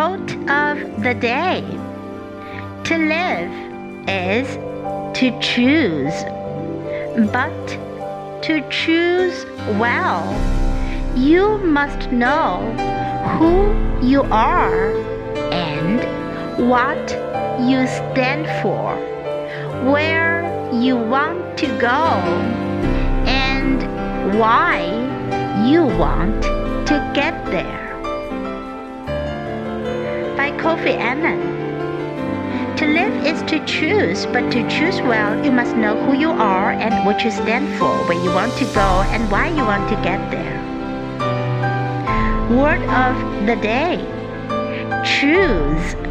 Quote of the day To live is to choose, but to choose well, you must know who you are and what you stand for, where you want to go, and why you want to get there. Kofi Annan. To live is to choose, but to choose well, you must know who you are and what you stand for, where you want to go, and why you want to get there. Word of the day. Choose.